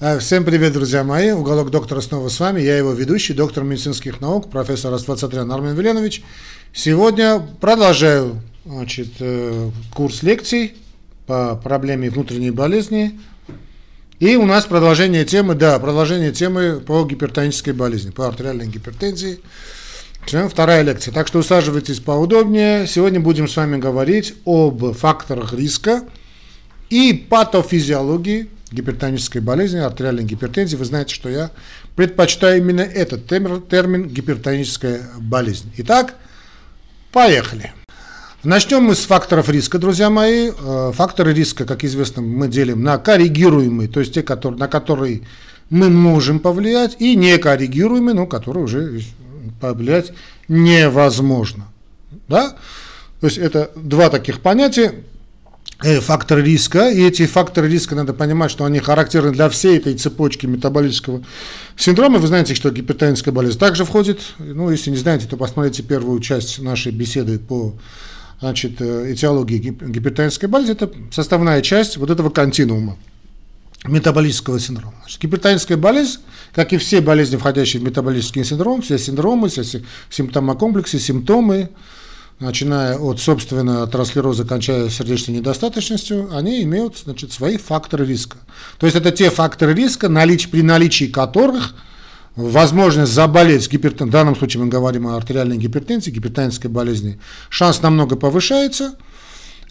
А, всем привет, друзья мои. Уголок доктора снова с вами. Я его ведущий, доктор медицинских наук, профессор Аствацатрян Армен Веленович. Сегодня продолжаю значит, э, курс лекций по проблеме внутренней болезни. И у нас продолжение темы, да, продолжение темы по гипертонической болезни, по артериальной гипертензии. Вторая лекция. Так что усаживайтесь поудобнее. Сегодня будем с вами говорить об факторах риска и патофизиологии гипертонической болезни, артериальной гипертензии. Вы знаете, что я предпочитаю именно этот термин, гипертоническая болезнь. Итак, поехали. Начнем мы с факторов риска, друзья мои. Э, факторы риска, как известно, мы делим на коррегируемые, то есть те, которые, на которые мы можем повлиять, и некоррегируемые, ну, которые уже повлиять невозможно. Да? То есть это два таких понятия. Э, факторы риска, и эти факторы риска надо понимать, что они характерны для всей этой цепочки метаболического синдрома. Вы знаете, что гипертоническая болезнь также входит, ну, если не знаете, то посмотрите первую часть нашей беседы по значит, э, этиологии гипертонической болезни, это составная часть вот этого континуума метаболического синдрома. Значит, гипертоническая болезнь, как и все болезни, входящие в метаболический синдром, все синдромы, все симптомокомплексы, симптомы, начиная от, собственно, атеросклероза, кончая сердечной недостаточностью, они имеют значит, свои факторы риска. То есть это те факторы риска, наличие, при наличии которых возможность заболеть гипертон... в данном случае мы говорим о артериальной гипертензии, гипертонической болезни, шанс намного повышается,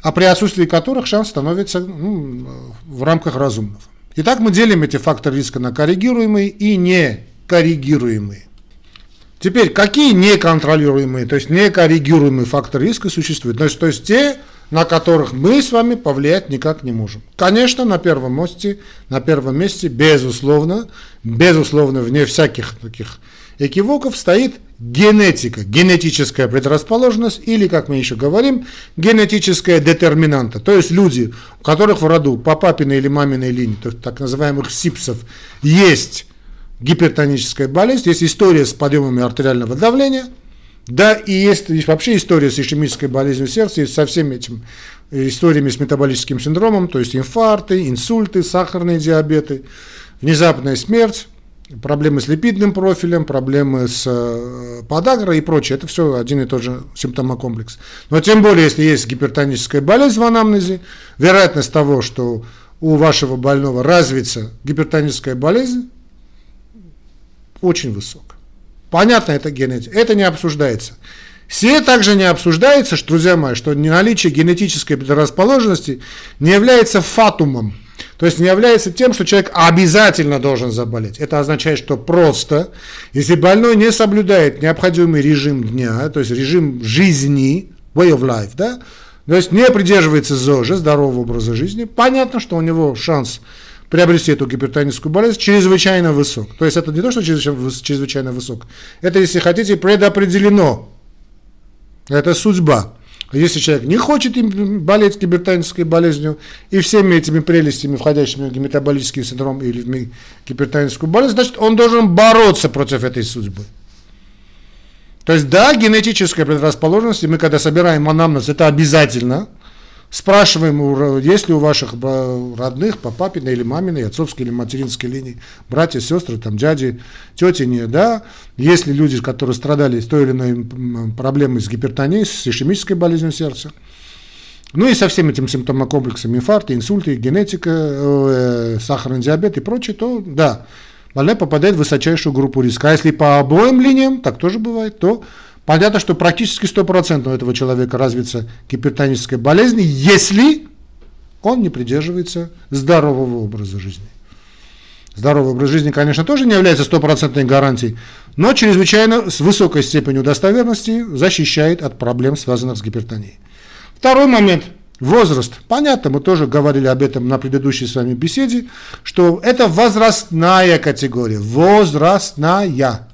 а при отсутствии которых шанс становится ну, в рамках разумного. Итак, мы делим эти факторы риска на коррегируемые и некоррегируемые. Теперь, какие неконтролируемые, то есть некоррегируемые факторы риска существуют? Есть, то есть те, на которых мы с вами повлиять никак не можем. Конечно, на первом месте, на первом месте, безусловно, безусловно, вне всяких таких экивоков стоит генетика, генетическая предрасположенность или, как мы еще говорим, генетическая детерминанта. То есть люди, у которых в роду по папиной или маминой линии, то есть так называемых СИПСов, есть гипертоническая болезнь, есть история с подъемами артериального давления, да, и есть, есть вообще история с ишемической болезнью сердца, и со всеми этими историями с метаболическим синдромом, то есть инфаркты, инсульты, сахарные диабеты, внезапная смерть, проблемы с липидным профилем, проблемы с э, подагрой и прочее. Это все один и тот же симптомокомплекс. Но тем более, если есть гипертоническая болезнь в анамнезе, вероятность того, что у вашего больного развится гипертоническая болезнь, очень высок. Понятно, это генетика. Это не обсуждается. Все также не обсуждается, что, друзья мои, что наличие генетической предрасположенности не является фатумом. То есть не является тем, что человек обязательно должен заболеть. Это означает, что просто, если больной не соблюдает необходимый режим дня, то есть режим жизни, way of life, да, то есть не придерживается ЗОЖа, здорового образа жизни, понятно, что у него шанс приобрести эту гипертоническую болезнь чрезвычайно высок. То есть это не то, что чрезвычайно высок, это, если хотите, предопределено. Это судьба. Если человек не хочет болеть гипертонической болезнью и всеми этими прелестями, входящими в метаболический синдром или в гипертоническую болезнь, значит, он должен бороться против этой судьбы. То есть, да, генетическая предрасположенность, и мы когда собираем анамнез, это обязательно – Спрашиваем, есть ли у ваших родных по папиной или маминой, отцовской или материнской линии, братья, сестры, там, дяди, тети, не, да, есть ли люди, которые страдали с той или иной проблемой с гипертонией, с ишемической болезнью сердца. Ну и со всеми этими симптомокомплексами инфаркта, инсульта, генетика, э, сахарный диабет и прочее, то да, больной попадает в высочайшую группу риска. А если по обоим линиям, так тоже бывает, то Понятно, что практически 100% у этого человека развится гипертоническая болезнь, если он не придерживается здорового образа жизни. Здоровый образ жизни, конечно, тоже не является стопроцентной гарантией, но чрезвычайно с высокой степенью достоверности защищает от проблем, связанных с гипертонией. Второй момент – возраст. Понятно, мы тоже говорили об этом на предыдущей с вами беседе, что это возрастная категория, возрастная.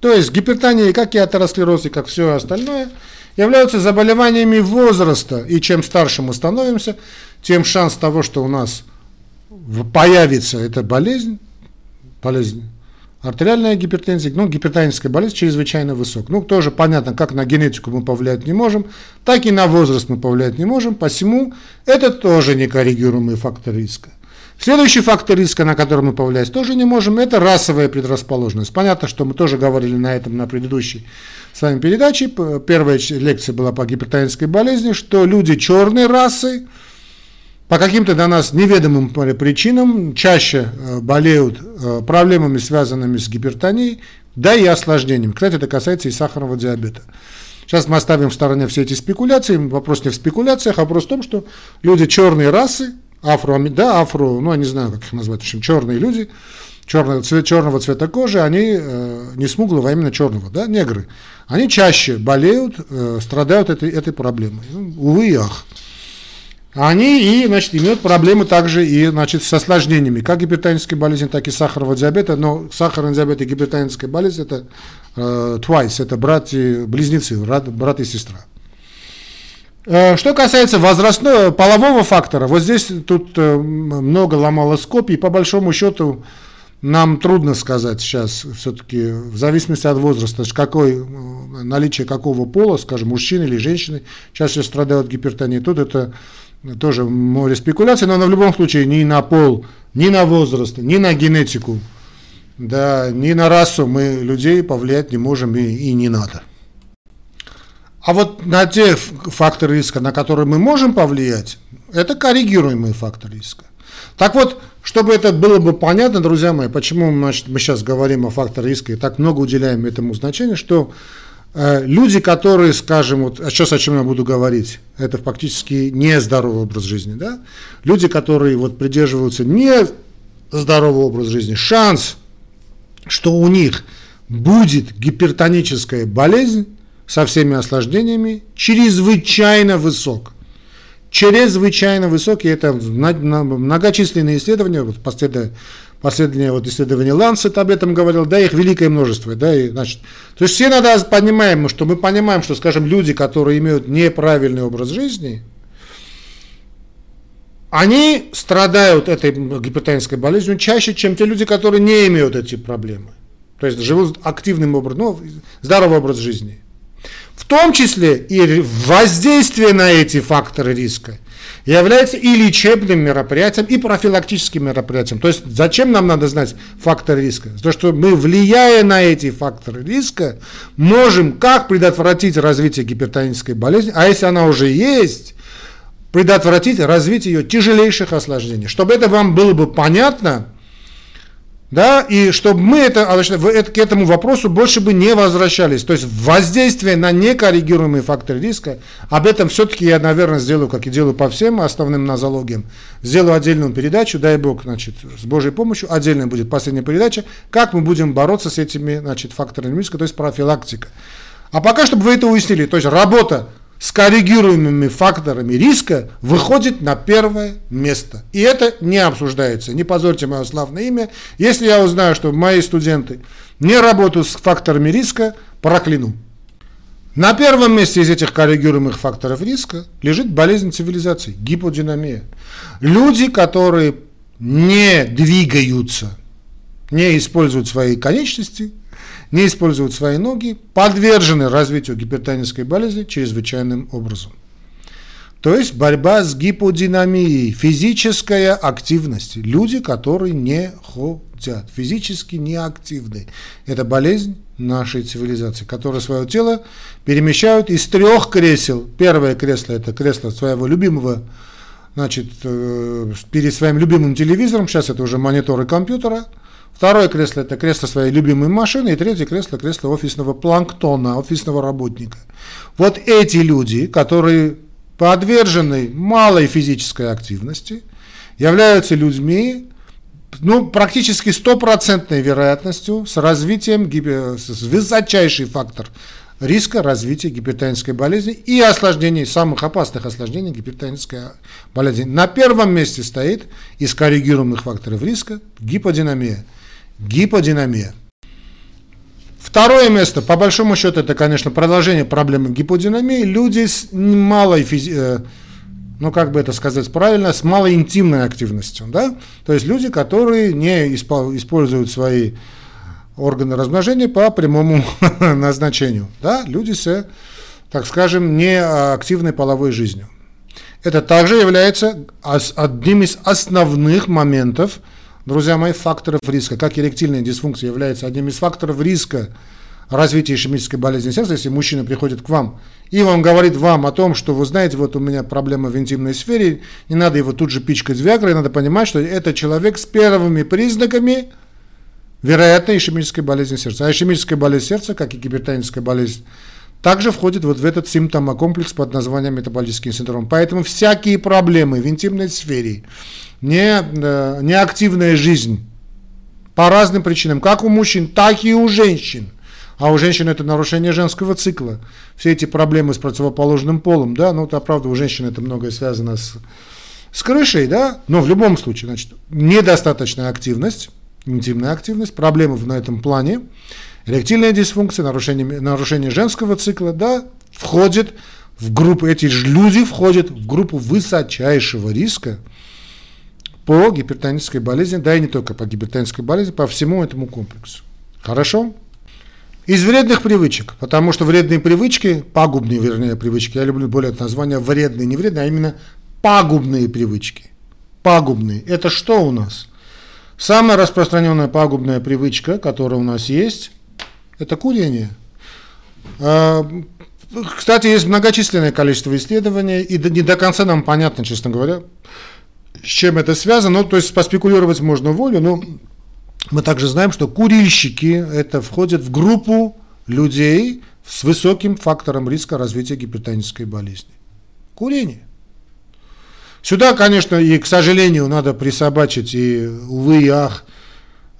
То есть гипертония, как и атеросклероз, и как все остальное, являются заболеваниями возраста. И чем старше мы становимся, тем шанс того, что у нас появится эта болезнь, болезнь артериальная гипертензия, ну, гипертоническая болезнь чрезвычайно высок. Ну, тоже понятно, как на генетику мы повлиять не можем, так и на возраст мы повлиять не можем, посему это тоже некоррегируемый фактор риска. Следующий фактор риска, на который мы повлиять тоже не можем, это расовая предрасположенность. Понятно, что мы тоже говорили на этом на предыдущей с вами передаче. Первая лекция была по гипертонической болезни, что люди черной расы по каким-то для нас неведомым причинам чаще э, болеют э, проблемами, связанными с гипертонией, да и осложнениями. Кстати, это касается и сахарного диабета. Сейчас мы оставим в стороне все эти спекуляции. Вопрос не в спекуляциях, а вопрос в том, что люди черной расы, афро, да, афро, ну, я не знаю, как их назвать, в общем, черные люди, черного, цвет, черного цвета кожи, они э, не смуглого, а именно черного, да, негры, они чаще болеют, э, страдают этой, этой проблемой. Ну, увы и ах. Они и, значит, имеют проблемы также и, значит, с осложнениями, как гипертонической болезни, так и сахарного диабета, но сахарный диабет и гипертоническая болезнь это э, twice, это братья, близнецы, брат, брат и сестра. Э, что касается возрастного, полового фактора, вот здесь тут э, много ломалось копий, по большому счету нам трудно сказать сейчас, все-таки в зависимости от возраста, какой, э, наличие какого пола, скажем, мужчины или женщины чаще страдают гипертонией. Тут это тоже море спекуляций, но в любом случае ни на пол, ни на возраст, ни на генетику, да, ни на расу мы людей повлиять не можем и, и не надо. А вот на те факторы риска, на которые мы можем повлиять, это коррегируемые факторы риска. Так вот, чтобы это было бы понятно, друзья мои, почему значит, мы сейчас говорим о факторе риска и так много уделяем этому значения, что э, люди, которые, скажем, вот а сейчас о чем я буду говорить, это фактически нездоровый образ жизни, да? Люди, которые вот придерживаются не здорового образа жизни, шанс, что у них будет гипертоническая болезнь, со всеми осложнениями чрезвычайно высок. Чрезвычайно высокий, это многочисленные исследования, вот последнее, последнее вот исследование Lancet об этом говорил, да, их великое множество, да, и, значит, то есть все надо понимаем, что мы понимаем, что, скажем, люди, которые имеют неправильный образ жизни, они страдают этой гипертонической болезнью чаще, чем те люди, которые не имеют эти проблемы. То есть живут активным образом, ну, здоровый образ жизни в том числе и воздействие на эти факторы риска является и лечебным мероприятием, и профилактическим мероприятием. То есть зачем нам надо знать факторы риска? То, что мы, влияя на эти факторы риска, можем как предотвратить развитие гипертонической болезни, а если она уже есть, предотвратить развитие ее тяжелейших осложнений. Чтобы это вам было бы понятно, да, и чтобы мы это, к этому вопросу больше бы не возвращались. То есть воздействие на некоррегируемые факторы риска, об этом все-таки я, наверное, сделаю, как и делаю по всем основным нозологиям, сделаю отдельную передачу, дай бог, значит, с Божьей помощью, отдельная будет последняя передача, как мы будем бороться с этими, значит, факторами риска, то есть профилактика. А пока, чтобы вы это уяснили, то есть работа с коррегируемыми факторами риска выходит на первое место. И это не обсуждается. Не позорьте мое славное имя. Если я узнаю, что мои студенты не работают с факторами риска, прокляну. На первом месте из этих коррегируемых факторов риска лежит болезнь цивилизации, гиподинамия. Люди, которые не двигаются, не используют свои конечности, не используют свои ноги, подвержены развитию гипертонической болезни чрезвычайным образом. То есть борьба с гиподинамией, физическая активность. Люди, которые не ходят, физически неактивны. Это болезнь нашей цивилизации, которые свое тело перемещают из трех кресел. Первое кресло – это кресло своего любимого, значит, э, перед своим любимым телевизором, сейчас это уже мониторы компьютера – Второе кресло – это кресло своей любимой машины. И третье кресло – кресло офисного планктона, офисного работника. Вот эти люди, которые подвержены малой физической активности, являются людьми, ну, практически стопроцентной вероятностью с развитием, с высочайший фактор риска развития гипертонической болезни и осложнений, самых опасных осложнений гипертонической болезни. На первом месте стоит из коррегируемых факторов риска гиподинамия – гиподинамия. Второе место, по большому счету, это, конечно, продолжение проблемы гиподинамии. Люди с малой физи... Э, ну, как бы это сказать правильно, с малой интимной активностью, да? То есть люди, которые не используют свои органы размножения по прямому назначению, да? Люди с, так скажем, неактивной половой жизнью. Это также является одним из основных моментов, друзья мои, факторов риска. Как эректильная дисфункция является одним из факторов риска развития ишемической болезни сердца, если мужчина приходит к вам и он говорит вам о том, что вы знаете, вот у меня проблема в интимной сфере, не надо его тут же пичкать Виагрой, надо понимать, что это человек с первыми признаками вероятной ишемической болезни сердца. А ишемическая болезнь сердца, как и гипертоническая болезнь, также входит вот в этот симптомокомплекс под названием метаболический синдром. Поэтому всякие проблемы в интимной сфере, не, э, неактивная жизнь по разным причинам, как у мужчин, так и у женщин – а у женщин это нарушение женского цикла. Все эти проблемы с противоположным полом, да, ну, это правда, у женщин это многое связано с, с крышей, да, но в любом случае, значит, недостаточная активность, интимная активность, проблемы на этом плане, эректильная дисфункция, нарушение, нарушение женского цикла, да, входит в группу, эти же люди входят в группу высочайшего риска по гипертонической болезни, да и не только по гипертонической болезни, по всему этому комплексу. Хорошо? Из вредных привычек, потому что вредные привычки, пагубные, вернее, привычки, я люблю более это название вредные, не вредные, а именно пагубные привычки. Пагубные. Это что у нас? Самая распространенная пагубная привычка, которая у нас есть, это курение. А, кстати, есть многочисленное количество исследований, и не до конца нам понятно, честно говоря, с чем это связано. Ну, то есть поспекулировать можно волю, но мы также знаем, что курильщики это входят в группу людей с высоким фактором риска развития гипертонической болезни. Курение. Сюда, конечно, и, к сожалению, надо присобачить и, увы и ах,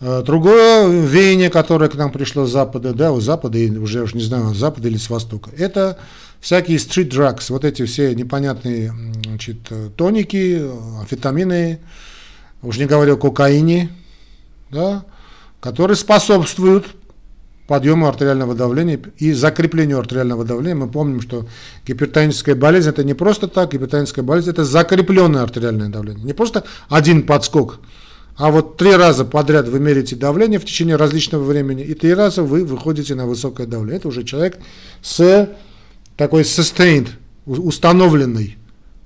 другое веяние, которое к нам пришло с Запада, да, у Запада, и уже уж не знаю, с Запада или с Востока, это всякие street drugs, вот эти все непонятные значит, тоники, амфетамины, уж не говорю о кокаине, да, которые способствуют подъему артериального давления и закреплению артериального давления. Мы помним, что гипертоническая болезнь это не просто так, гипертоническая болезнь это закрепленное артериальное давление. Не просто один подскок, а вот три раза подряд вы меряете давление в течение различного времени, и три раза вы выходите на высокое давление. Это уже человек с такой sustained, установленной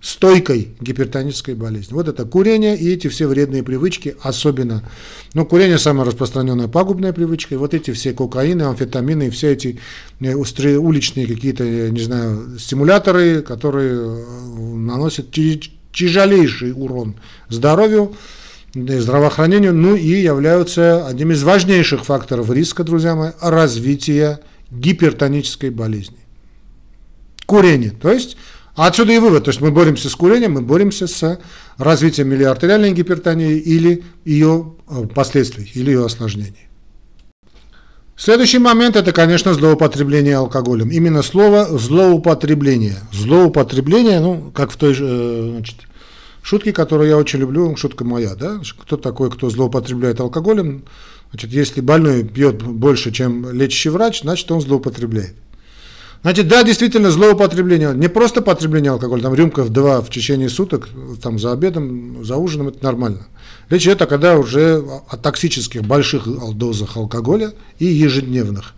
стойкой гипертонической болезни. Вот это курение и эти все вредные привычки, особенно, ну, курение самая распространенная пагубная привычка, и вот эти все кокаины, амфетамины, все эти э, уличные какие-то, не знаю, стимуляторы, которые э, наносят тяжелейший урон здоровью, здравоохранению, ну и являются одним из важнейших факторов риска, друзья мои, развития гипертонической болезни. Курение, то есть отсюда и вывод, то есть мы боремся с курением, мы боремся с развитием или артериальной гипертонии, или ее э, последствий, или ее осложнений. Следующий момент – это, конечно, злоупотребление алкоголем. Именно слово «злоупотребление». Злоупотребление, ну, как в той же э, значит, шутке, которую я очень люблю, шутка моя, да? Кто такой, кто злоупотребляет алкоголем? Значит, если больной пьет больше, чем лечащий врач, значит, он злоупотребляет. Значит, да, действительно, злоупотребление, не просто потребление алкоголя, там рюмка в два в течение суток, там за обедом, за ужином, это нормально. Речь идет о когда уже о токсических больших дозах алкоголя и ежедневных.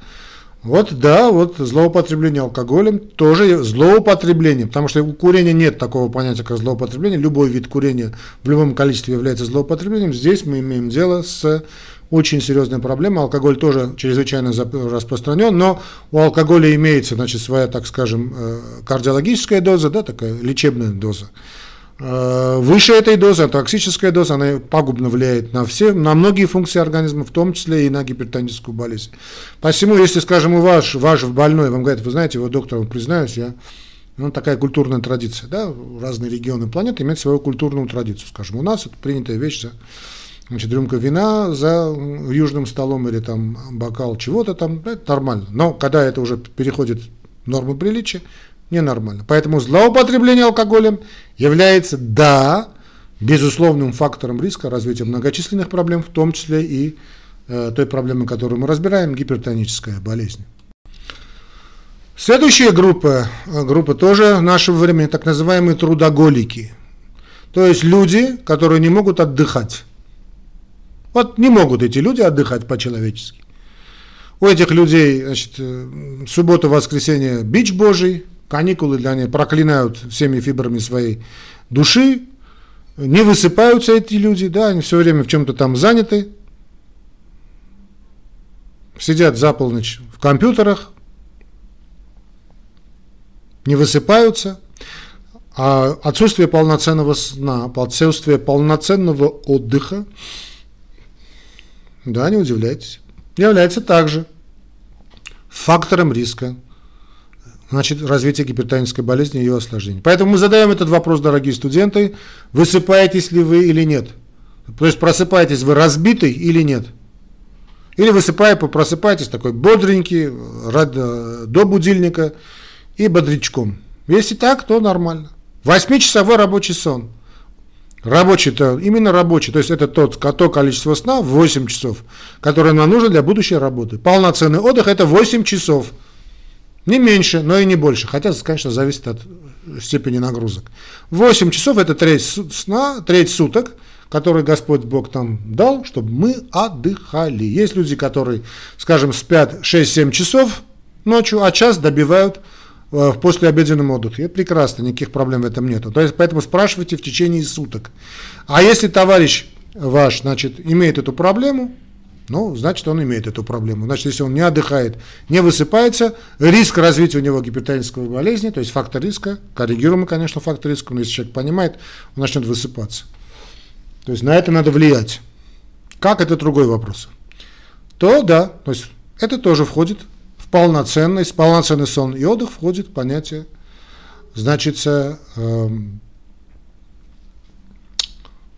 Вот, да, вот злоупотребление алкоголем тоже злоупотребление, потому что у курения нет такого понятия, как злоупотребление. Любой вид курения в любом количестве является злоупотреблением. Здесь мы имеем дело с очень серьезная проблема. Алкоголь тоже чрезвычайно распространен, но у алкоголя имеется, значит, своя, так скажем, э, кардиологическая доза, да, такая лечебная доза. Э, выше этой дозы, токсическая доза, она пагубно влияет на все, на многие функции организма, в том числе и на гипертоническую болезнь. Посему, если, скажем, у ваш, ваш больной вам говорит, вы знаете, его доктор, признаюсь, я ну, такая культурная традиция, да, разные регионы планеты имеют свою культурную традицию, скажем, у нас это принятая вещь, да, Значит, рюмка вина за южным столом или там бокал чего-то там, это нормально. Но когда это уже переходит нормы приличия, ненормально. Поэтому злоупотребление алкоголем является, да, безусловным фактором риска развития многочисленных проблем, в том числе и э, той проблемы, которую мы разбираем, гипертоническая болезнь. Следующая группа, э, группа тоже нашего времени, так называемые трудоголики. То есть люди, которые не могут отдыхать. Вот не могут эти люди отдыхать по-человечески. У этих людей, значит, э, суббота, воскресенье, бич божий, каникулы для них проклинают всеми фибрами своей души, не высыпаются эти люди, да, они все время в чем-то там заняты, сидят за полночь в компьютерах, не высыпаются, а отсутствие полноценного сна, отсутствие полноценного отдыха, да, не удивляйтесь, является также фактором риска значит, развития гипертонической болезни и ее осложнений. Поэтому мы задаем этот вопрос, дорогие студенты, высыпаетесь ли вы или нет. То есть просыпаетесь вы разбитый или нет. Или высыпая, просыпаетесь такой бодренький, рад, до будильника и бодрячком. Если так, то нормально. Восьмичасовой рабочий сон. Рабочий-то, именно рабочий, то есть это тот, то количество сна, 8 часов, которое нам нужно для будущей работы. Полноценный отдых – это 8 часов. Не меньше, но и не больше, хотя, конечно, зависит от степени нагрузок. 8 часов – это треть сна, треть суток, который Господь Бог там дал, чтобы мы отдыхали. Есть люди, которые, скажем, спят 6-7 часов ночью, а час добивают – Э, в послеобеденном отдыхе. Это прекрасно, никаких проблем в этом нету. То есть, поэтому спрашивайте в течение суток. А если товарищ ваш, значит, имеет эту проблему, ну, значит, он имеет эту проблему. Значит, если он не отдыхает, не высыпается, риск развития у него гипертонической болезни, то есть фактор риска, коррегируемый, конечно, фактор риска, но если человек понимает, он начнет высыпаться. То есть на это надо влиять. Как это другой вопрос. То да, то есть это тоже входит в полноценность, полноценный сон и отдых входит понятие, значит, э,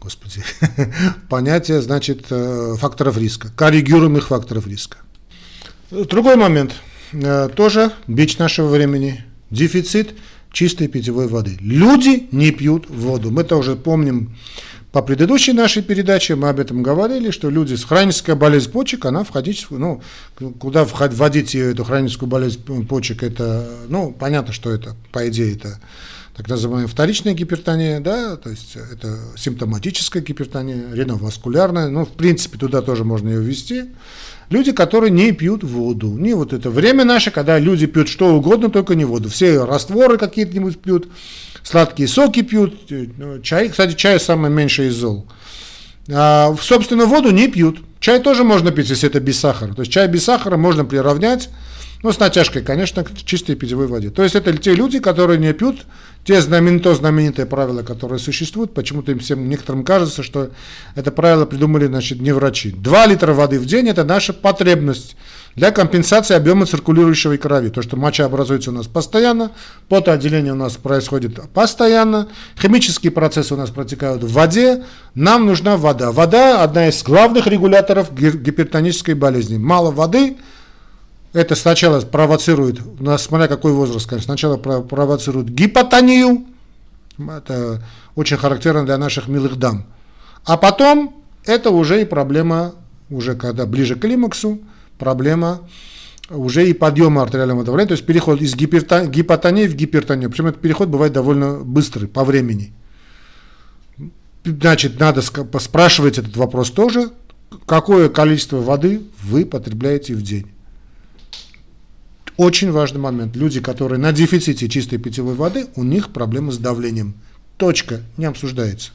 господи, понятие, значит, э, факторов риска, коррегируемых факторов риска. Другой момент, э, тоже бич нашего времени, дефицит чистой питьевой воды. Люди не пьют воду. Мы тоже помним по предыдущей нашей передаче мы об этом говорили, что люди с хронической болезнью почек, она входить, ну, куда вводить эту хроническую болезнь почек, это, ну, понятно, что это, по идее, это так называемая вторичная гипертония, да, то есть это симптоматическая гипертония, реноваскулярная, ну, в принципе, туда тоже можно ее ввести. Люди, которые не пьют воду. Не вот это время наше, когда люди пьют что угодно, только не воду. Все растворы какие-нибудь пьют, сладкие соки пьют, ну, чай, кстати, чай самый меньший из зол. А, собственно, воду не пьют. Чай тоже можно пить, если это без сахара. То есть чай без сахара можно приравнять, ну, с натяжкой, конечно, к чистой питьевой воде. То есть это те люди, которые не пьют те знамен, то знаменитые правила, которые существуют. Почему-то им всем некоторым кажется, что это правило придумали, значит, не врачи. 2 литра воды в день – это наша потребность для компенсации объема циркулирующего крови. То, что моча образуется у нас постоянно, потоотделение у нас происходит постоянно, химические процессы у нас протекают в воде, нам нужна вода. Вода – одна из главных регуляторов гипертонической болезни. Мало воды – это сначала провоцирует, смотря какой возраст, конечно, сначала провоцирует гипотонию, это очень характерно для наших милых дам, а потом это уже и проблема, уже когда ближе к климаксу, проблема уже и подъема артериального давления, то есть переход из гипотонии в гипертонию. Причем этот переход бывает довольно быстрый по времени. Значит, надо спрашивать этот вопрос тоже, какое количество воды вы потребляете в день. Очень важный момент. Люди, которые на дефиците чистой питьевой воды, у них проблемы с давлением. Точка. Не обсуждается.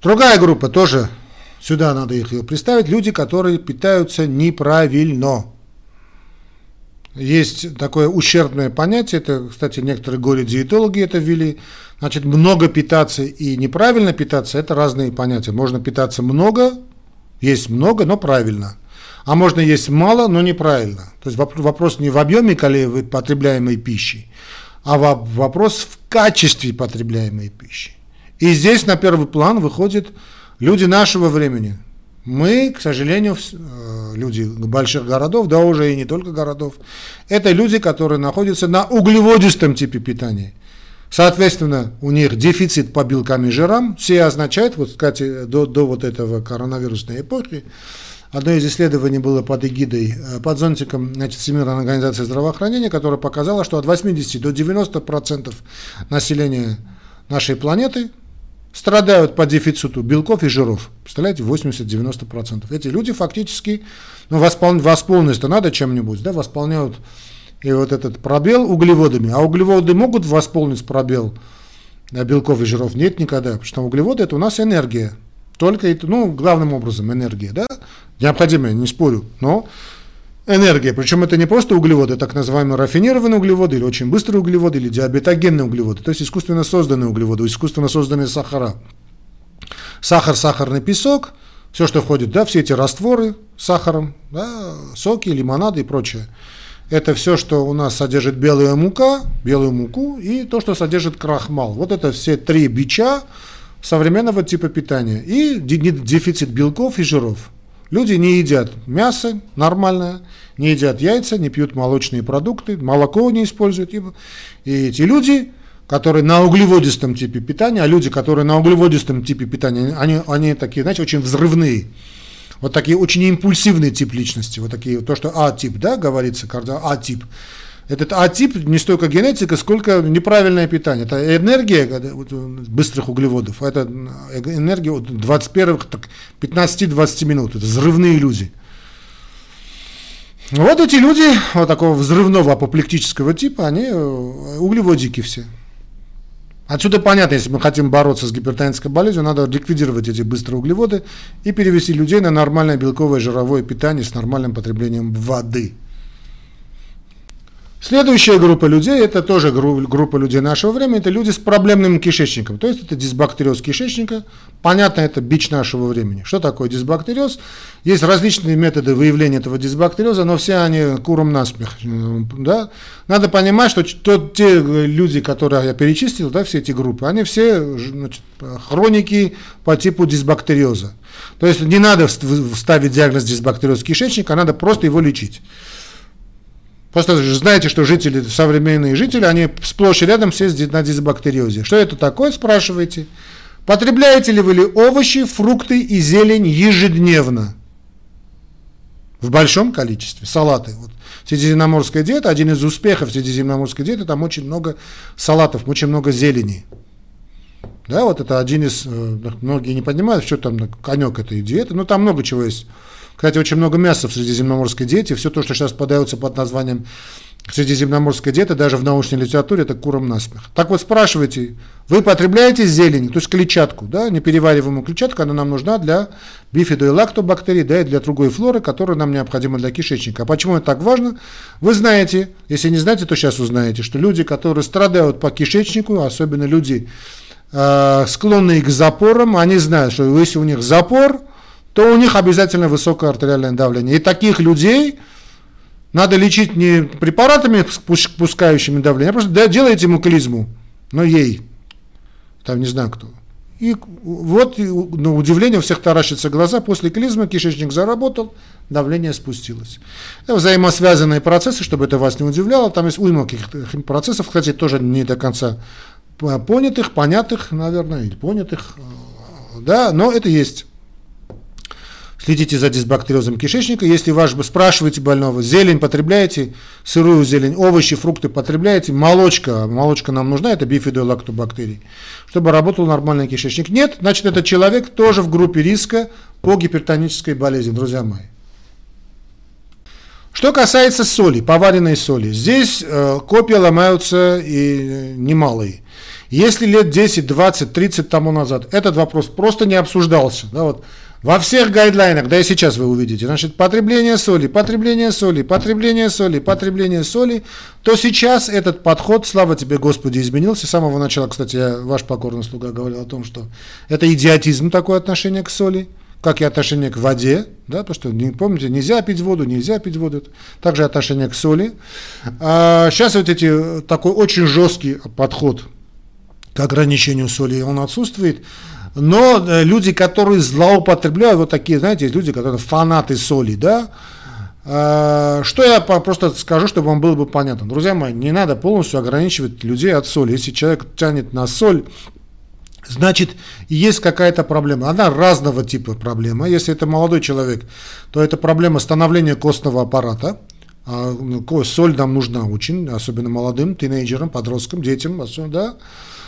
Другая группа тоже Сюда надо их представить. Люди, которые питаются неправильно. Есть такое ущербное понятие, это, кстати, некоторые горе-диетологи это ввели. Значит, много питаться и неправильно питаться – это разные понятия. Можно питаться много, есть много, но правильно. А можно есть мало, но неправильно. То есть вопрос не в объеме потребляемой пищи, а вопрос в качестве потребляемой пищи. И здесь на первый план выходит Люди нашего времени, мы, к сожалению, э, люди больших городов, да уже и не только городов, это люди, которые находятся на углеводистом типе питания. Соответственно, у них дефицит по белкам и жирам. Все означает, вот, кстати, до, до вот этого коронавирусной эпохи, одно из исследований было под эгидой, э, под зонтиком значит, Всемирной организации здравоохранения, которое показало, что от 80 до 90% населения нашей планеты страдают по дефициту белков и жиров. Представляете, 80-90%. Эти люди фактически, ну, восполнить, восполнить-то надо чем-нибудь, да, восполняют и вот этот пробел углеводами. А углеводы могут восполнить пробел белков и жиров? Нет никогда, потому что углеводы это у нас энергия. Только, ну, главным образом энергия, да, необходимая, не спорю, но энергия. Причем это не просто углеводы, так называемые рафинированные углеводы, или очень быстрые углеводы, или диабетогенные углеводы, то есть искусственно созданные углеводы, искусственно созданные сахара. Сахар, сахарный песок, все, что входит, да, все эти растворы с сахаром, да, соки, лимонады и прочее. Это все, что у нас содержит белая мука, белую муку и то, что содержит крахмал. Вот это все три бича современного типа питания. И дефицит белков и жиров. Люди не едят мясо нормальное, не едят яйца, не пьют молочные продукты, молоко не используют. И эти люди, которые на углеводистом типе питания, а люди, которые на углеводистом типе питания, они, они такие, знаете, очень взрывные. Вот такие очень импульсивный тип личности, вот такие, то, что А-тип, да, говорится, А-тип. Этот А-тип не столько генетика, сколько неправильное питание. Это энергия быстрых углеводов, это энергия 21 15-20 минут, это взрывные люди. Вот эти люди, вот такого взрывного апоплектического типа, они э, углеводики все. Отсюда понятно, если мы хотим бороться с гипертонической болезнью, надо ликвидировать эти быстрые углеводы и перевести людей на нормальное белковое жировое питание с нормальным потреблением воды. Следующая группа людей, это тоже группа людей нашего времени, это люди с проблемным кишечником, то есть это дисбактериоз кишечника. Понятно, это бич нашего времени. Что такое дисбактериоз? Есть различные методы выявления этого дисбактериоза, но все они куром насмех. Да? Надо понимать, что то, те люди, которые я перечислил, да, все эти группы, они все значит, хроники по типу дисбактериоза. То есть не надо ставить диагноз дисбактериоз кишечника, а надо просто его лечить. Просто знаете, что жители, современные жители, они сплошь и рядом все на дисбактериозе. Что это такое, спрашиваете? Потребляете ли вы ли овощи, фрукты и зелень ежедневно? В большом количестве. Салаты. Вот. Средиземноморская диета, один из успехов средиземноморской диеты, там очень много салатов, очень много зелени. Да, вот это один из, э, многие не понимают, что там конек этой диеты, но там много чего есть кстати, очень много мяса в средиземноморской диете. Все то, что сейчас подается под названием средиземноморская диета, даже в научной литературе, это куром насмех. Так вот, спрашивайте, вы потребляете зелень, то есть клетчатку, да, неперевариваемую клетчатку, она нам нужна для бифидо- и лактобактерий, да, и для другой флоры, которая нам необходима для кишечника. А почему это так важно? Вы знаете, если не знаете, то сейчас узнаете, что люди, которые страдают по кишечнику, особенно люди, э, склонные к запорам, они знают, что если у них запор – то у них обязательно высокое артериальное давление. И таких людей надо лечить не препаратами, пускающими давление, а просто да, делайте ему клизму, но ей, там не знаю кто. И вот, на удивление, у всех таращатся глаза, после клизмы кишечник заработал, давление спустилось. Это взаимосвязанные процессы, чтобы это вас не удивляло, там есть уйма каких-то процессов, кстати, тоже не до конца понятых, понятых, наверное, или понятых, да, но это есть. Следите за дисбактериозом кишечника. Если ваш спрашиваете больного, зелень потребляете, сырую зелень, овощи, фрукты потребляете, молочка, молочка нам нужна, это бифидолактобактерии, чтобы работал нормальный кишечник. Нет, значит этот человек тоже в группе риска по гипертонической болезни, друзья мои. Что касается соли, поваренной соли, здесь э, копья ломаются и э, немалые. Если лет 10, 20, 30 тому назад этот вопрос просто не обсуждался, да, вот, во всех гайдлайнах, да и сейчас вы увидите, значит, потребление соли, потребление соли, потребление соли, потребление соли, то сейчас этот подход, слава тебе Господи, изменился. С самого начала, кстати, я, ваш покорный слуга говорил о том, что это идиотизм такое отношение к соли, как и отношение к воде, да, потому что, не, помните, нельзя пить воду, нельзя пить воду, также отношение к соли. А сейчас вот эти, такой очень жесткий подход к ограничению соли, он отсутствует. Но э, люди, которые злоупотребляют, вот такие, знаете, люди, которые фанаты соли, да, э, что я просто скажу, чтобы вам было бы понятно. Друзья мои, не надо полностью ограничивать людей от соли. Если человек тянет на соль, значит, есть какая-то проблема. Она разного типа проблема. Если это молодой человек, то это проблема становления костного аппарата. А, ну, соль нам нужна очень, особенно молодым, тинейджерам, подросткам, детям, да.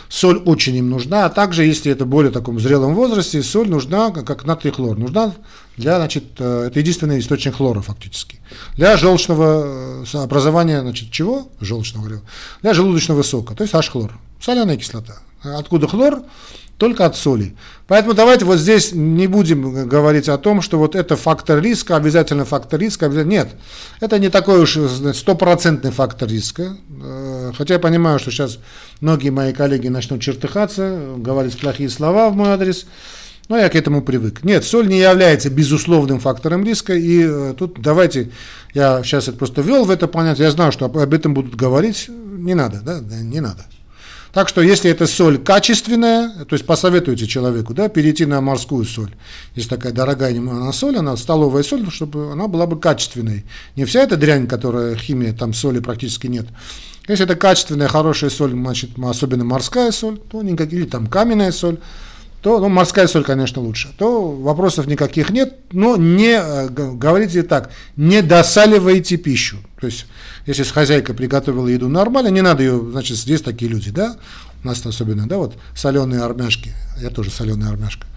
Соль очень им нужна, а также, если это более таком зрелом возрасте, соль нужна, как натрий хлор, нужна для, значит, э, это единственный источник хлора фактически, для желчного э, образования, значит, чего? Желчного, говорю, для желудочного сока, то есть H-хлор, соляная кислота. Откуда хлор? Только от соли. Поэтому давайте вот здесь не будем говорить о том, что вот это фактор риска, обязательно фактор риска. Нет, это не такой уж стопроцентный фактор риска. Э, хотя я понимаю, что сейчас многие мои коллеги начнут чертыхаться, говорить плохие слова в мой адрес. Но я к этому привык. Нет, соль не является безусловным фактором риска. И э, тут давайте, я сейчас это просто ввел в это понятие. Я знаю, что об этом будут говорить. Не надо, да, не надо. Так что, если эта соль качественная, то есть посоветуйте человеку да, перейти на морскую соль. Если такая дорогая она соль, она столовая соль, чтобы она была бы качественной. Не вся эта дрянь, которая химия, там соли практически нет. Если это качественная, хорошая соль, значит, особенно морская соль, то никаких, или там каменная соль, то, ну, морская соль, конечно, лучше, то вопросов никаких нет, но не, э, говорите так, не досаливайте пищу. То есть, если хозяйка приготовила еду нормально, не надо ее, значит, здесь такие люди, да, у нас особенно, да, вот соленые армяшки, я тоже соленая армяшка,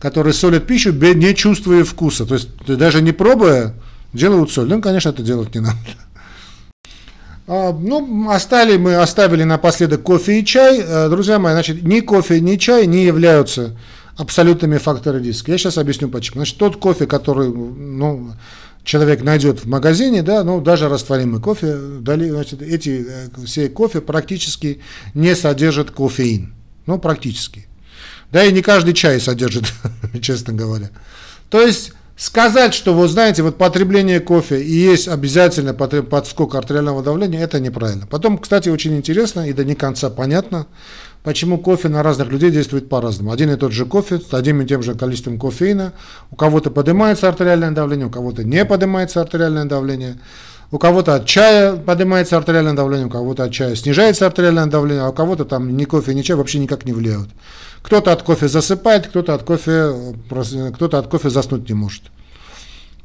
которые солят пищу, не чувствуя вкуса, то есть, даже не пробуя, делают соль. Ну, конечно, это делать не надо. А, ну, оставили мы, оставили напоследок кофе и чай. Э, друзья мои, значит, ни кофе, ни чай не являются абсолютными факторами риска. Я сейчас объясню почему. Значит, тот кофе, который ну, человек найдет в магазине, да, ну, даже растворимый кофе, значит, эти э, все кофе практически не содержат кофеин. Ну, практически. Да и не каждый чай содержит, честно говоря. То есть Сказать, что, вы знаете, вот потребление кофе и есть обязательно подскок артериального давления, это неправильно. Потом, кстати, очень интересно и до не конца понятно, почему кофе на разных людей действует по-разному. Один и тот же кофе с одним и тем же количеством кофеина, у кого-то поднимается артериальное давление, у кого-то не поднимается артериальное давление, у кого-то от чая поднимается артериальное давление, у кого-то от чая снижается артериальное давление, а у кого-то там ни кофе, ни чай вообще никак не влияют. Кто-то от кофе засыпает, кто-то от кофе, кто-то от кофе заснуть не может.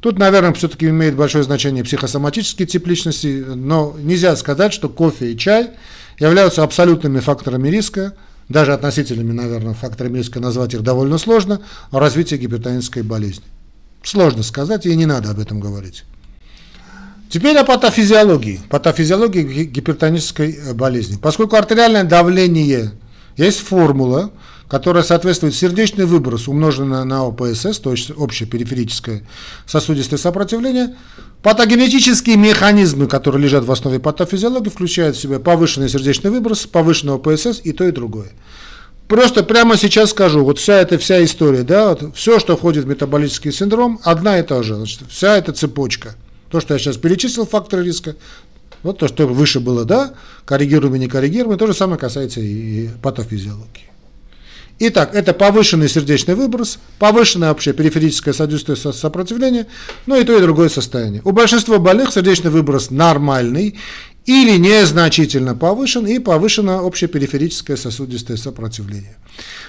Тут, наверное, все-таки имеет большое значение психосоматические тип личности, но нельзя сказать, что кофе и чай являются абсолютными факторами риска, даже относительными, наверное, факторами риска назвать их довольно сложно, развития гипертонической болезни. Сложно сказать, и не надо об этом говорить. Теперь о патофизиологии, патофизиологии гипертонической болезни. Поскольку артериальное давление есть формула, которая соответствует сердечный выброс, умноженный на ОПСС, то есть общее периферическое сосудистое сопротивление, патогенетические механизмы, которые лежат в основе патофизиологии, включают в себя повышенный сердечный выброс, повышенный ОПСС и то и другое. Просто прямо сейчас скажу, вот вся эта вся история, да, вот все, что входит в метаболический синдром, одна и та же, значит, вся эта цепочка. То, что я сейчас перечислил, факторы риска, вот то, что выше было, да, коррегируемый, не коррегируемый, то же самое касается и патофизиологии. Итак, это повышенный сердечный выброс, повышенное общее периферическое сосудистое сопротивление, ну и то и другое состояние. У большинства больных сердечный выброс нормальный или незначительно повышен и повышено общее периферическое сосудистое сопротивление.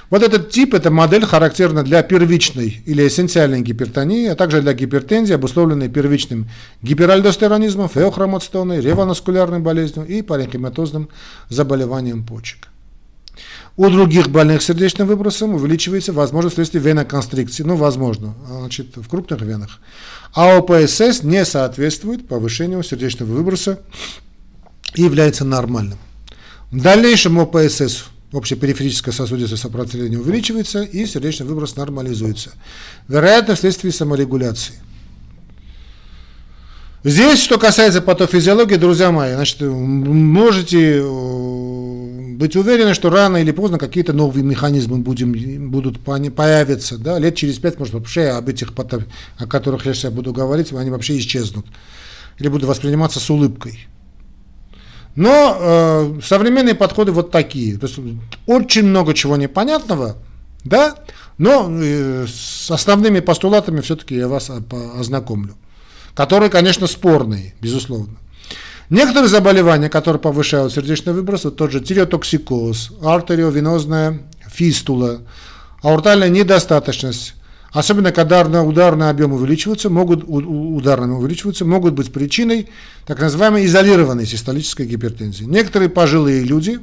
Вот этот тип, эта модель характерна для первичной или эссенциальной гипертонии, а также для гипертензии, обусловленной первичным гиперальдостеронизмом, феохромоцитоной, ревонаскулярной болезнью и паренхематозным заболеванием почек. У других больных сердечным выбросом увеличивается возможность вследствие веноконстрикции, ну, возможно, значит, в крупных венах. А ОПСС не соответствует повышению сердечного выброса и является нормальным. В дальнейшем ОПСС, общепериферическое сосудистое сопротивление, увеличивается и сердечный выброс нормализуется. Вероятно, вследствие саморегуляции. Здесь, что касается патофизиологии, друзья мои, значит, можете быть уверены, что рано или поздно какие-то новые механизмы будем, будут появиться. Да? Лет через пять, может, вообще об этих, о которых я сейчас буду говорить, они вообще исчезнут. Или будут восприниматься с улыбкой. Но э, современные подходы вот такие. То есть очень много чего непонятного, да, но э, с основными постулатами все-таки я вас ознакомлю. Которые, конечно, спорные, безусловно. Некоторые заболевания, которые повышают сердечный выброс, вот тот же тиреотоксикоз, артериовенозная фистула, аортальная недостаточность, особенно когда ударные объемы увеличиваются, могут, ударными увеличиваются, могут быть причиной так называемой изолированной систолической гипертензии. Некоторые пожилые люди,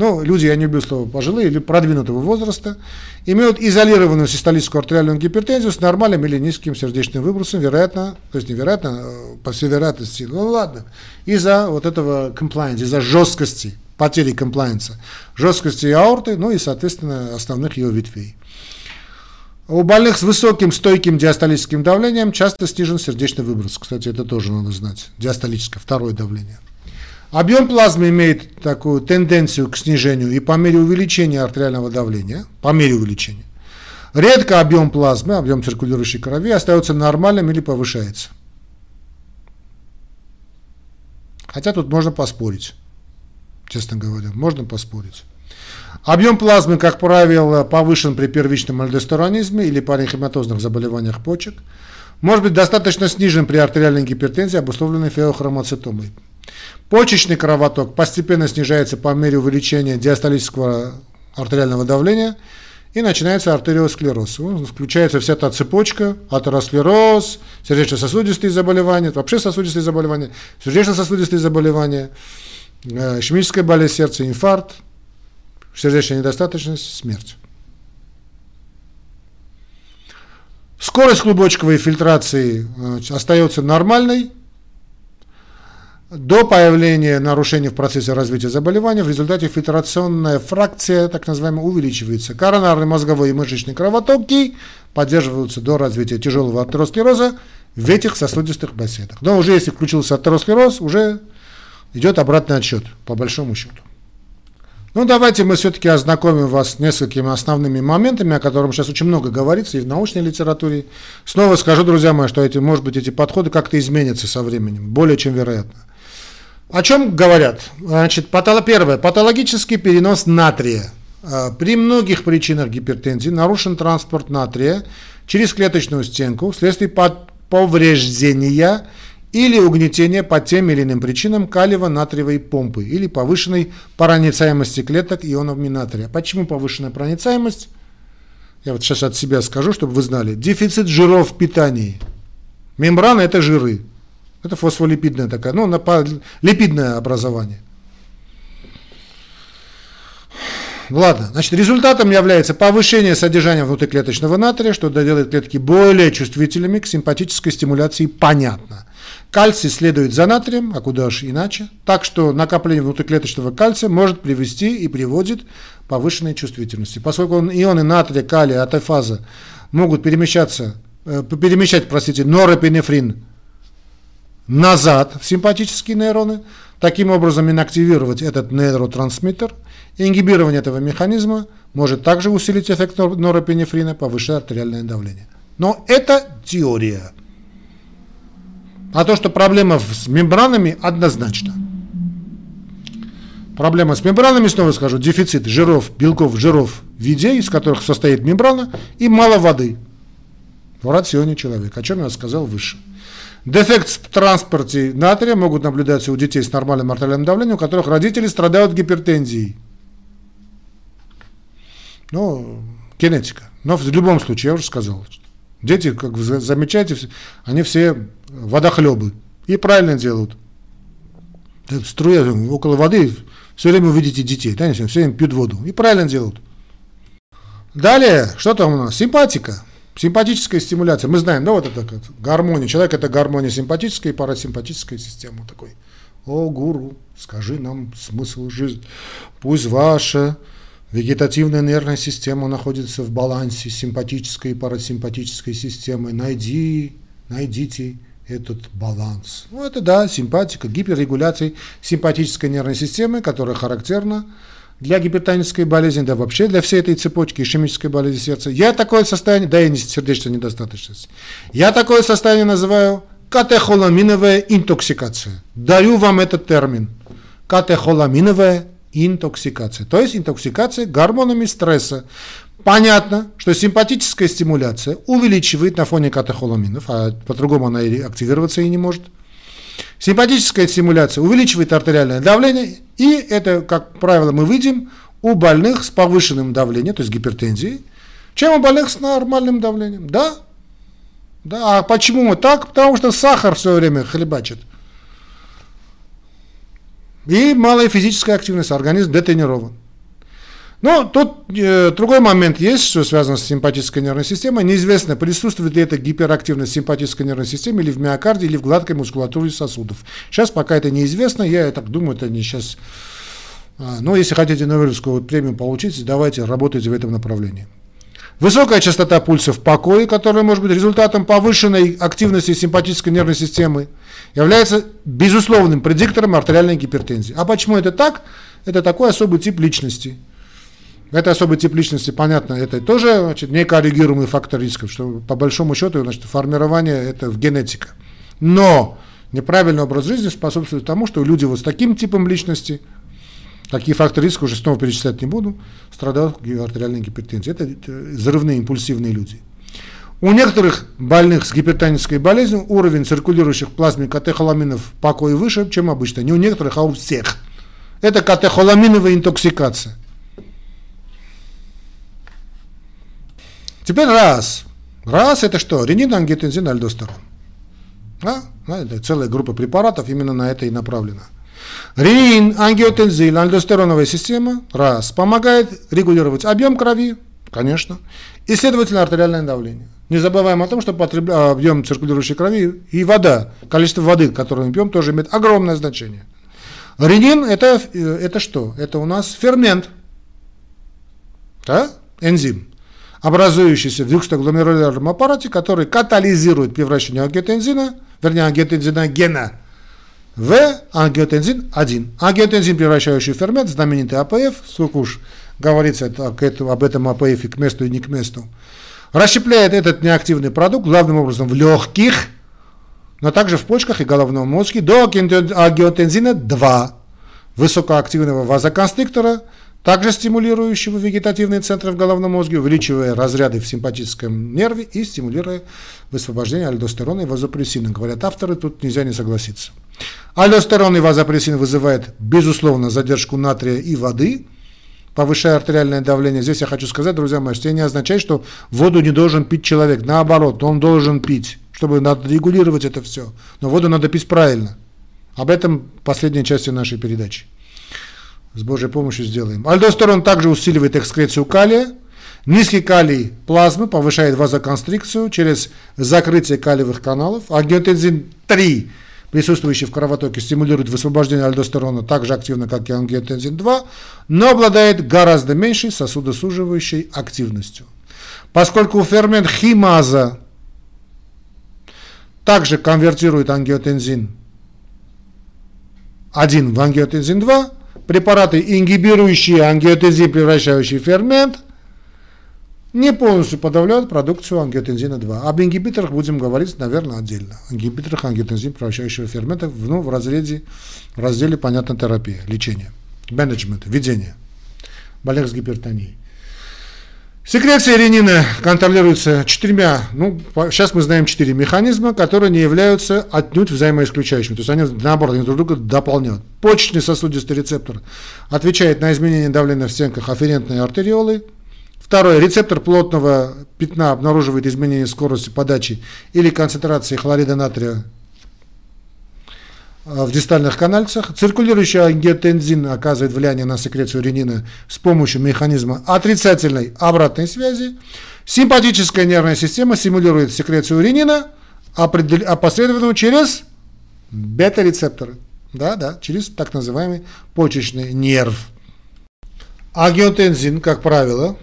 ну, люди, я не люблю слово пожилые, или продвинутого возраста, имеют изолированную систолическую артериальную гипертензию с нормальным или низким сердечным выбросом, вероятно, то есть невероятно, э, по всей вероятности, ну ладно, из-за вот этого compliance, из-за жесткости, потери комплайенса, жесткости аорты, ну и, соответственно, основных ее ветвей. У больных с высоким стойким диастолическим давлением часто снижен сердечный выброс. Кстати, это тоже надо знать. Диастолическое, второе давление. Объем плазмы имеет такую тенденцию к снижению и по мере увеличения артериального давления, по мере увеличения. Редко объем плазмы, объем циркулирующей крови остается нормальным или повышается. Хотя тут можно поспорить, честно говоря, можно поспорить. Объем плазмы, как правило, повышен при первичном альдостеронизме или паренхематозных заболеваниях почек. Может быть достаточно снижен при артериальной гипертензии, обусловленной феохромоцитомой. Почечный кровоток постепенно снижается по мере увеличения диастолического артериального давления и начинается артериосклероз. Включается вся та цепочка, атеросклероз, сердечно-сосудистые заболевания, вообще сосудистые заболевания, сердечно-сосудистые заболевания, э, ишемическая болезнь сердца, инфаркт, сердечная недостаточность, смерть. Скорость клубочковой фильтрации э, остается нормальной, до появления нарушений в процессе развития заболевания в результате фильтрационная фракция, так называемая, увеличивается. Коронарный, мозговой и мышечный кровотоки поддерживаются до развития тяжелого атеросклероза в этих сосудистых бассейнах. Но уже если включился атеросклероз, уже идет обратный отсчет, по большому счету. Ну, давайте мы все-таки ознакомим вас с несколькими основными моментами, о которых сейчас очень много говорится и в научной литературе. Снова скажу, друзья мои, что эти, может быть, эти подходы как-то изменятся со временем, более чем вероятно. О чем говорят? Значит, патоло, первое, патологический перенос натрия. А, при многих причинах гипертензии нарушен транспорт натрия через клеточную стенку вследствие повреждения или угнетения по тем или иным причинам калиево-натриевой помпы или повышенной проницаемости клеток ионами натрия. Почему повышенная проницаемость? Я вот сейчас от себя скажу, чтобы вы знали. Дефицит жиров в питании. Мембрана – это жиры. Это фосфолипидное такое, ну, липидное образование. Ладно, значит, результатом является повышение содержания внутриклеточного натрия, что делает клетки более чувствительными к симпатической стимуляции, понятно. Кальций следует за натрием, а куда же иначе. Так что накопление внутриклеточного кальция может привести и приводит к повышенной чувствительности. Поскольку ионы натрия, калия, атефаза могут перемещаться, э, перемещать, простите, норопинефрин назад в симпатические нейроны, таким образом инактивировать этот нейротрансмиттер. Ингибирование этого механизма может также усилить эффект норопинефрина, повышая артериальное давление. Но это теория. А то, что проблема с мембранами, однозначно. Проблема с мембранами, снова скажу, дефицит жиров, белков, жиров в виде, из которых состоит мембрана, и мало воды в рационе человека, о чем я сказал выше. Дефект в транспорте натрия могут наблюдаться у детей с нормальным артериальным давлением, у которых родители страдают гипертензией. Ну, генетика. Но в любом случае, я уже сказал, дети, как вы замечаете, они все водохлебы. И правильно делают. Струя около воды, все время вы видите детей, да, все время пьют воду. И правильно делают. Далее, что там у нас? Симпатика. Симпатическая стимуляция. Мы знаем, да, вот это как гармония. Человек это гармония симпатическая и парасимпатическая система. Такой, о, гуру, скажи нам смысл жизни. Пусть ваша вегетативная нервная система находится в балансе симпатической и парасимпатической системой. Найди, найдите этот баланс. Ну, это да, симпатика, гиперрегуляция симпатической нервной системы, которая характерна для гипертонической болезни, да вообще для всей этой цепочки ишемической болезни сердца. Я такое состояние, да и не сердечная недостаточность, я такое состояние называю катехоламиновая интоксикация. Даю вам этот термин. Катехоламиновая интоксикация. То есть интоксикация гормонами стресса. Понятно, что симпатическая стимуляция увеличивает на фоне катехоламинов, а по-другому она и активироваться и не может – Симпатическая стимуляция увеличивает артериальное давление, и это, как правило, мы видим у больных с повышенным давлением, то есть гипертензией, чем у больных с нормальным давлением. Да, да, а почему так? Потому что сахар все время хлебачит. И малая физическая активность, организм детренирован. Но тут э, другой момент есть, что связано с симпатической нервной системой. Неизвестно, присутствует ли эта гиперактивность симпатической нервной системы или в миокарде, или в гладкой мускулатуре сосудов. Сейчас пока это неизвестно, я так думаю, это не сейчас. А, но если хотите Нобелевскую премию получить, давайте работайте в этом направлении. Высокая частота пульса в покое, которая может быть результатом повышенной активности симпатической нервной системы, является безусловным предиктором артериальной гипертензии. А почему это так? Это такой особый тип личности – это особый тип личности, понятно, это тоже значит, некоррегируемый фактор рисков, что по большому счету значит, формирование это в генетика. Но неправильный образ жизни способствует тому, что люди вот с таким типом личности, такие факторы риска уже снова перечислять не буду, страдают артериальной гипертензией. Это, это взрывные импульсивные люди. У некоторых больных с гипертонической болезнью уровень циркулирующих в плазме катехоламинов в покое выше, чем обычно. Не у некоторых, а у всех. Это катехоламиновая интоксикация. Теперь раз. Раз это что? Ренин, ангиотензин, альдостерон. А? Это целая группа препаратов именно на это и направлена. Ренин, ангиотензин, альдостероновая система, раз, помогает регулировать объем крови, конечно, и, следовательно, артериальное давление. Не забываем о том, что потребля... объем циркулирующей крови и вода, количество воды, которую мы пьем, тоже имеет огромное значение. Ренин это, это что? Это у нас фермент, да? энзим образующийся в дюкстогломерулярном аппарате, который катализирует превращение ангиотензина, вернее ангиотензина гена, в ангиотензин 1. Ангиотензин, превращающий фермент, знаменитый АПФ, сколько уж говорится об этом АПФ к месту и не к месту, расщепляет этот неактивный продукт главным образом в легких, но также в почках и головном мозге до ангиотензина 2, высокоактивного вазоконстриктора, также стимулирующего вегетативные центры в головном мозге, увеличивая разряды в симпатическом нерве и стимулируя высвобождение альдостерона и вазопрессина. Говорят авторы, тут нельзя не согласиться. Альдостерон и вазопрессин вызывает, безусловно, задержку натрия и воды, повышая артериальное давление. Здесь я хочу сказать, друзья мои, что это не означает, что воду не должен пить человек. Наоборот, он должен пить, чтобы надо регулировать это все. Но воду надо пить правильно. Об этом в последней части нашей передачи. С Божьей помощью сделаем. Альдостерон также усиливает экскрецию калия. Низкий калий плазмы повышает вазоконстрикцию через закрытие калиевых каналов. Ангиотензин 3, присутствующий в кровотоке, стимулирует высвобождение альдостерона так же активно, как и ангиотензин 2, но обладает гораздо меньшей сосудосуживающей активностью. Поскольку фермент химаза также конвертирует ангиотензин 1 в ангиотензин 2, препараты, ингибирующие ангиотензин, превращающий фермент, не полностью подавляют продукцию ангиотензина-2. Об ингибиторах будем говорить, наверное, отдельно. Ингибиторах ангиотензин, превращающего фермента ну, в, разрезе, в разделе, понятно, терапия, лечение, менеджмент, ведение, больных с гипертонией. Секреция ренина контролируется четырьмя, ну, сейчас мы знаем четыре механизма, которые не являются отнюдь взаимоисключающими. То есть они, наоборот, друг друга дополняют. Почечный сосудистый рецептор отвечает на изменение давления в стенках афферентной артериолы. Второй, рецептор плотного пятна обнаруживает изменение скорости подачи или концентрации хлорида натрия в дистальных канальцах. Циркулирующий ангиотензин оказывает влияние на секрецию ренина с помощью механизма отрицательной обратной связи. Симпатическая нервная система стимулирует секрецию ренина, опосредованную через бета-рецепторы. Да, да, через так называемый почечный нерв. Ангиотензин, как правило,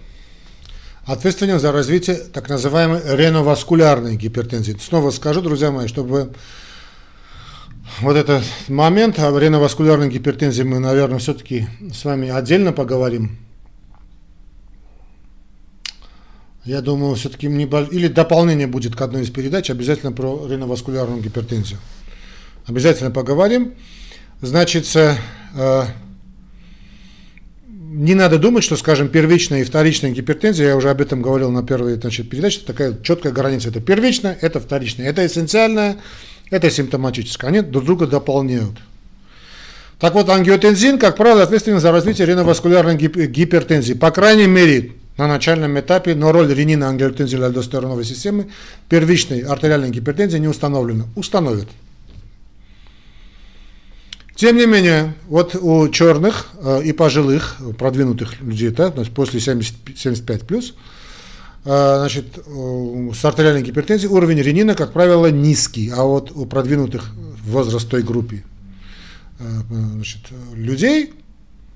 ответственен за развитие так называемой реноваскулярной гипертензии. Снова скажу, друзья мои, чтобы вот этот момент о реноваскулярной гипертензии мы, наверное, все-таки с вами отдельно поговорим. Я думаю, все-таки небольш... или дополнение будет к одной из передач, обязательно про реноваскулярную гипертензию. Обязательно поговорим. Значит, э, не надо думать, что, скажем, первичная и вторичная гипертензия, я уже об этом говорил на первой значит, передаче, такая четкая граница. Это первичная, это вторичная, это эссенциальная, это симптоматическое. Они друг друга дополняют. Так вот, ангиотензин, как правило, ответственен за развитие реноваскулярной гипертензии. По крайней мере, на начальном этапе, но роль ренина ангиотензина альдостероновой системы первичной артериальной гипертензии не установлена. Установят. Тем не менее, вот у черных э, и пожилых, продвинутых людей, да, то есть после 70, 75 плюс, э, значит, э, с артериальной гипертензией уровень ренина, как правило, низкий, а вот у продвинутых в возрастной группе э, значит, людей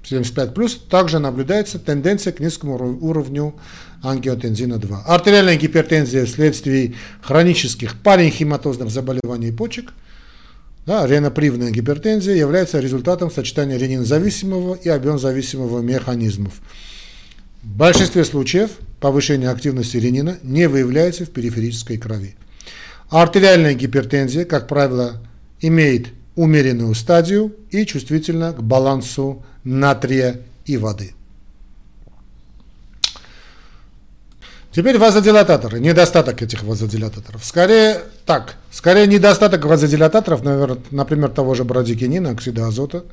75 плюс также наблюдается тенденция к низкому уровню ангиотензина 2. Артериальная гипертензия вследствие хронических паренхематозных заболеваний почек – да, ренопривная гипертензия является результатом сочетания ренин-зависимого и объем-зависимого механизмов. В большинстве случаев повышение активности ренина не выявляется в периферической крови. Артериальная гипертензия, как правило, имеет умеренную стадию и чувствительна к балансу натрия и воды. Теперь вазодилататоры, недостаток этих вазодилататоров. Скорее так, скорее недостаток вазодилататоров, например, того же брадикинина, оксида азота,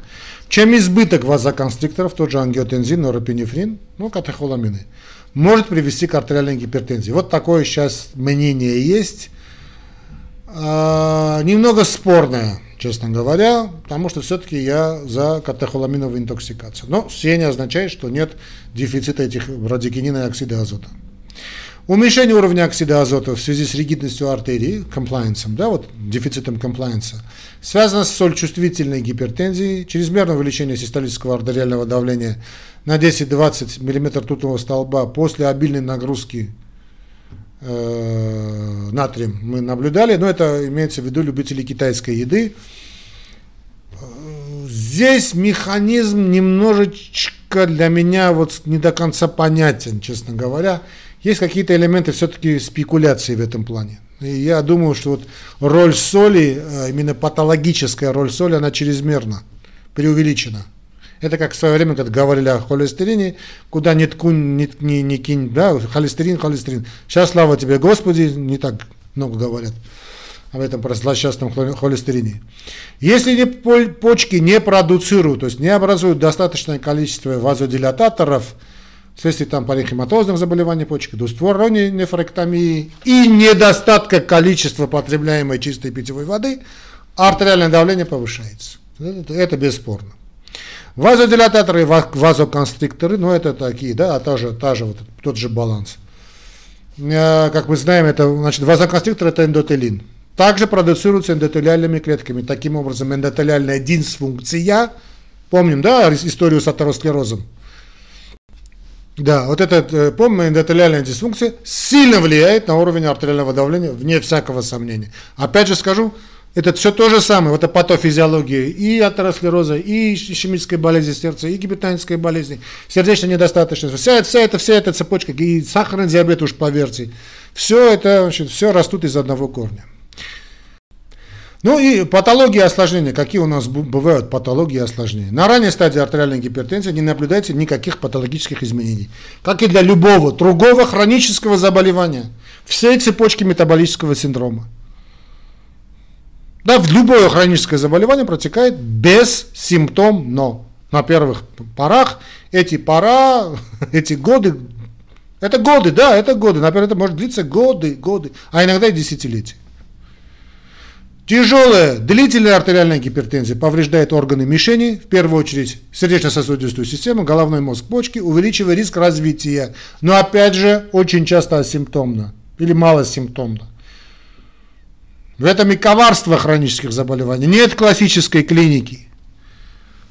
чем избыток вазоконстрикторов, тот же ангиотензин, норопинефрин, ну, катехоламины, может привести к артериальной гипертензии. Вот такое сейчас мнение есть, а, немного спорное, честно говоря, потому что все-таки я за катехоламиновую интоксикацию. Но все не означает, что нет дефицита этих брадикинина и оксида азота. Уменьшение уровня оксида азота в связи с ригидностью артерии, комплайенсом, да, вот дефицитом комплайенса, связано с соль-чувствительной гипертензией, чрезмерное увеличение систолического артериального давления на 10-20 мм ртутного столба после обильной нагрузки э, натрием мы наблюдали, но это имеется в виду любители китайской еды. Здесь механизм немножечко для меня вот не до конца понятен, честно говоря есть какие-то элементы все-таки спекуляции в этом плане. И я думаю, что вот роль соли, э, именно патологическая роль соли, она чрезмерно преувеличена. Это как в свое время, когда говорили о холестерине, куда не ткунь, не, не, не кинь, да, холестерин, холестерин. Сейчас, слава тебе, Господи, не так много говорят об этом про злосчастном холестерине. Если почки не продуцируют, то есть не образуют достаточное количество вазодилататоров, вследствие там паренхематозных заболеваний почек, двуствороной нефректомии и недостатка количества потребляемой чистой питьевой воды, артериальное давление повышается. Это, это бесспорно. Вазодилататоры и вазоконстрикторы, ну это такие, да, а та же, та же вот, тот же баланс. Э, как мы знаем, это, значит, вазоконстриктор это эндотелин. Также продуцируется эндотелиальными клетками. Таким образом, эндотелиальная дисфункция, помним, да, историю с атеросклерозом, да, вот этот, э, помню, эндотелиальная дисфункция сильно влияет на уровень артериального давления, вне всякого сомнения. Опять же скажу, это все то же самое, вот это патофизиология и атеросклероза, и ишемической болезни сердца, и гипертонической болезни, сердечная недостаточность, вся, вся, эта, вся эта цепочка, и сахарный диабет уж поверьте, все это, значит, все растут из одного корня. Ну и патологии осложнения. Какие у нас бывают патологии осложнения? На ранней стадии артериальной гипертензии не наблюдается никаких патологических изменений. Как и для любого другого хронического заболевания. Всей цепочки метаболического синдрома. Да, в любое хроническое заболевание протекает бессимптомно. На первых порах эти пора, эти годы, это годы, да, это годы. Например, это может длиться годы, годы, а иногда и десятилетия. Тяжелая, длительная артериальная гипертензия повреждает органы мишени, в первую очередь сердечно-сосудистую систему, головной мозг, почки, увеличивая риск развития. Но опять же, очень часто асимптомно или малосимптомно. В этом и коварство хронических заболеваний. Нет классической клиники.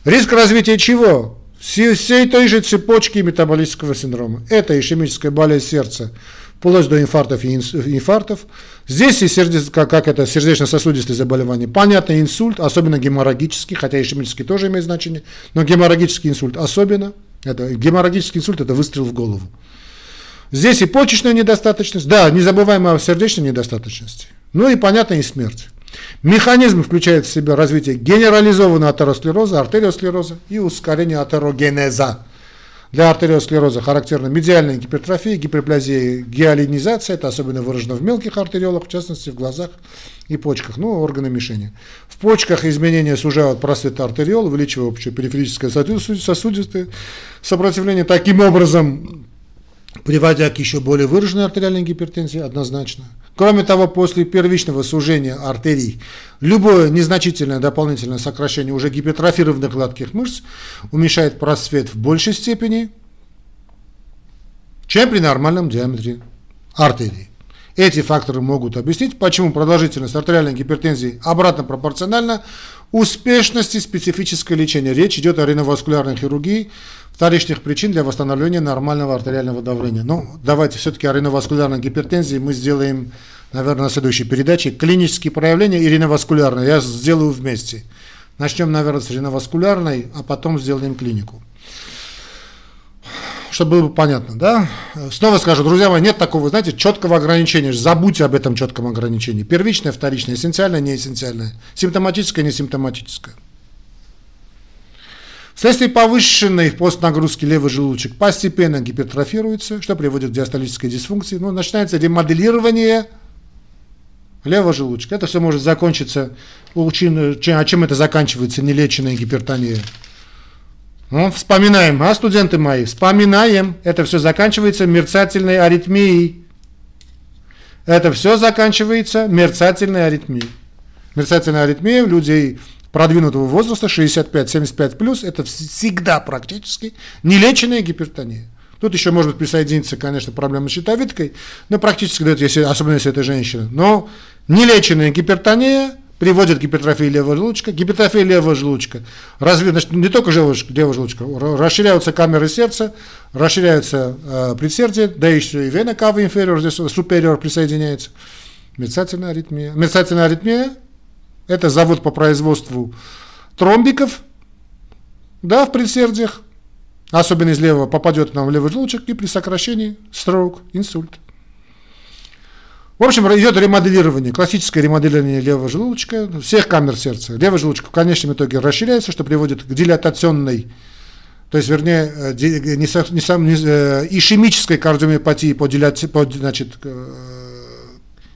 Риск развития чего? Всей, той же цепочки метаболического синдрома. Это ишемическая болезнь сердца, вплоть до инфарктов и инфарктов. Здесь и сердец, как, как это сердечно-сосудистые заболевания. Понятно, инсульт, особенно геморрагический, хотя ишемический тоже имеет значение, но геморрагический инсульт особенно. Это, геморрагический инсульт – это выстрел в голову. Здесь и почечная недостаточность, да, не забываем о сердечной недостаточности. Ну и, понятно, и смерть. Механизм включает в себя развитие генерализованного атеросклероза, артериосклероза и ускорение атерогенеза. Для артериосклероза характерна медиальная гипертрофия, гиперплазия, гиалинизация, это особенно выражено в мелких артериолах, в частности в глазах и почках, ну, органы мишени. В почках изменения сужают просвет артериол, увеличивая общее периферическое сосудистое сопротивление. Таким образом, приводя к еще более выраженной артериальной гипертензии, однозначно, Кроме того, после первичного сужения артерий, любое незначительное дополнительное сокращение уже гипертрофированных гладких мышц уменьшает просвет в большей степени, чем при нормальном диаметре артерии. Эти факторы могут объяснить, почему продолжительность артериальной гипертензии обратно пропорциональна успешности специфического лечения. Речь идет о реноваскулярной хирургии, вторичных причин для восстановления нормального артериального давления. Ну, давайте все-таки о реноваскулярной гипертензии мы сделаем, наверное, на следующей передаче. Клинические проявления и реноваскулярные я сделаю вместе. Начнем, наверное, с реноваскулярной, а потом сделаем клинику. Чтобы было понятно, да? Снова скажу, друзья мои, нет такого, знаете, четкого ограничения. Забудьте об этом четком ограничении. Первичное, вторичное, эссенциальное, неэссенциальное, симптоматическое, несимптоматическое. Вследствие повышенной постнагрузки левый желудочек постепенно гипертрофируется, что приводит к диастолической дисфункции. Ну, начинается ремоделирование левого желудочка. Это все может закончиться, чем это заканчивается, нелеченная гипертония. Ну, вспоминаем, а, студенты мои, вспоминаем. Это все заканчивается мерцательной аритмией. Это все заканчивается мерцательной аритмией. Мерцательная аритмия у людей продвинутого возраста, 65-75 плюс, это всегда практически нелеченная гипертония. Тут еще может присоединиться, конечно, проблема с щитовидкой, но практически, если, особенно если это женщина. Но нелеченная гипертония приводит к гипертрофии левого желудочка. Гипертрофия левого желудочка, разве, значит, не только левого желудочка, расширяются камеры сердца, расширяются э, предсердие, да еще и вена кава инфериор, здесь супериор присоединяется. Мерцательная аритмия. Мерцательная аритмия это завод по производству тромбиков, да, в предсердиях, особенно из левого, попадет нам в левый желудочек и при сокращении строк, инсульт. В общем, идет ремоделирование, классическое ремоделирование левого желудочка, всех камер сердца. Левый желудочек в конечном итоге расширяется, что приводит к дилатационной, то есть, вернее, э, не, не, не, э, ишемической кардиомиопатии по, по значит,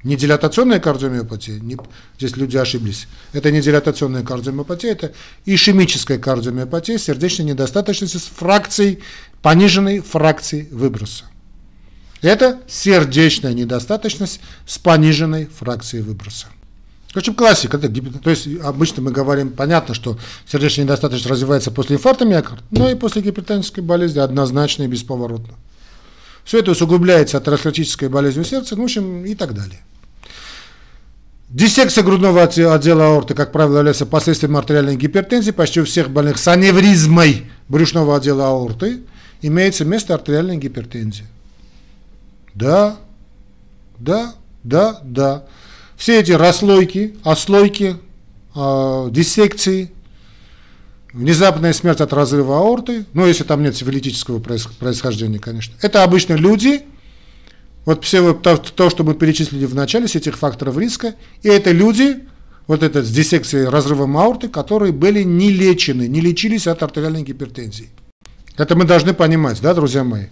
не дилатационная кардиомиопатия, не, здесь люди ошиблись. Это не дилатационная кардиомиопатия, это ишемическая кардиомиопатия, сердечной недостаточности с фракцией, пониженной фракцией выброса. Это сердечная недостаточность с пониженной фракцией выброса. В общем, классика. Это, то есть обычно мы говорим, понятно, что сердечная недостаточность развивается после инфаркта миокарда, но и после гипертонической болезни однозначно и бесповоротно. Все это усугубляется атеросклеротической болезнью сердца, ну, в общем, и так далее. Диссекция грудного отдела аорты, как правило, является последствием артериальной гипертензии. Почти у всех больных с аневризмой брюшного отдела аорты имеется место артериальной гипертензии. Да, да, да, да. Все эти расслойки, ослойки, э, диссекции, внезапная смерть от разрыва аорты, ну, если там нет сифилитического происхождения, конечно. Это обычно люди, вот все то, то, что мы перечислили в начале, с этих факторов риска, и это люди, вот это с диссекцией разрыва аорты, которые были не лечены, не лечились от артериальной гипертензии. Это мы должны понимать, да, друзья мои?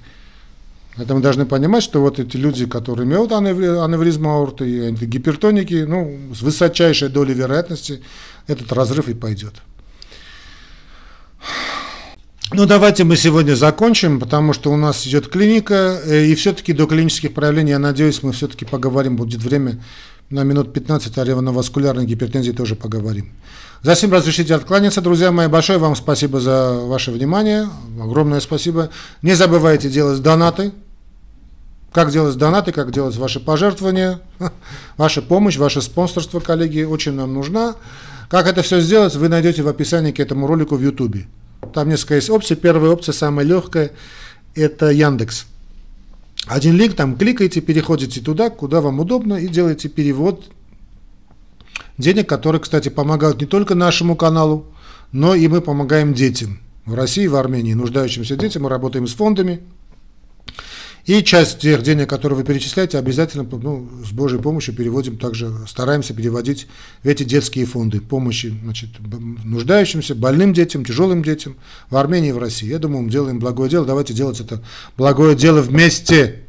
Это мы должны понимать, что вот эти люди, которые имеют аневризм аорты и гипертоники, ну, с высочайшей долей вероятности этот разрыв и пойдет. Ну, давайте мы сегодня закончим, потому что у нас идет клиника, э, и все-таки до клинических проявлений, я надеюсь, мы все-таки поговорим, будет время на минут 15 о ревноваскулярной гипертензии тоже поговорим. За всем разрешите откланяться, друзья мои. Большое вам спасибо за ваше внимание. Огромное спасибо. Не забывайте делать донаты. Как делать донаты, как делать ваши пожертвования, ваша помощь, ваше спонсорство, коллеги, очень нам нужна. Как это все сделать, вы найдете в описании к этому ролику в YouTube. Там несколько есть опций. Первая опция, самая легкая, это Яндекс. Один линк, там кликаете, переходите туда, куда вам удобно, и делаете перевод денег, которые, кстати, помогают не только нашему каналу, но и мы помогаем детям в России, в Армении, нуждающимся детям. Мы работаем с фондами, и часть тех денег, которые вы перечисляете, обязательно ну, с Божьей помощью переводим, также стараемся переводить в эти детские фонды помощи значит, нуждающимся, больным детям, тяжелым детям в Армении и в России. Я думаю, мы делаем благое дело, давайте делать это благое дело вместе.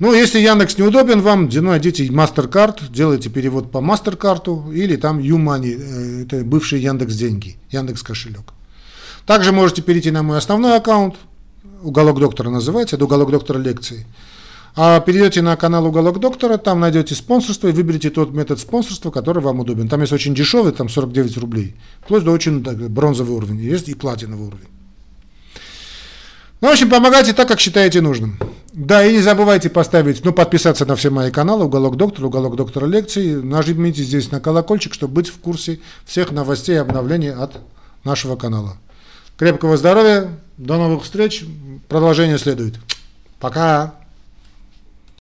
Ну, если Яндекс неудобен вам, найдите MasterCard, делайте перевод по MasterCard или там YouMoney, э, это бывший Яндекс деньги, Яндекс кошелек. Также можете перейти на мой основной аккаунт, уголок доктора называется, это уголок доктора лекций. А перейдете на канал Уголок Доктора, там найдете спонсорство и выберите тот метод спонсорства, который вам удобен. Там есть очень дешевый, там 49 рублей, вплоть до очень так, бронзовый уровень, есть и платиновый уровень. Ну, в общем, помогайте так, как считаете нужным. Да, и не забывайте поставить, ну, подписаться на все мои каналы, Уголок Доктора, Уголок Доктора лекций. Нажмите здесь на колокольчик, чтобы быть в курсе всех новостей и обновлений от нашего канала. Крепкого здоровья, до новых встреч, продолжение следует. Пока!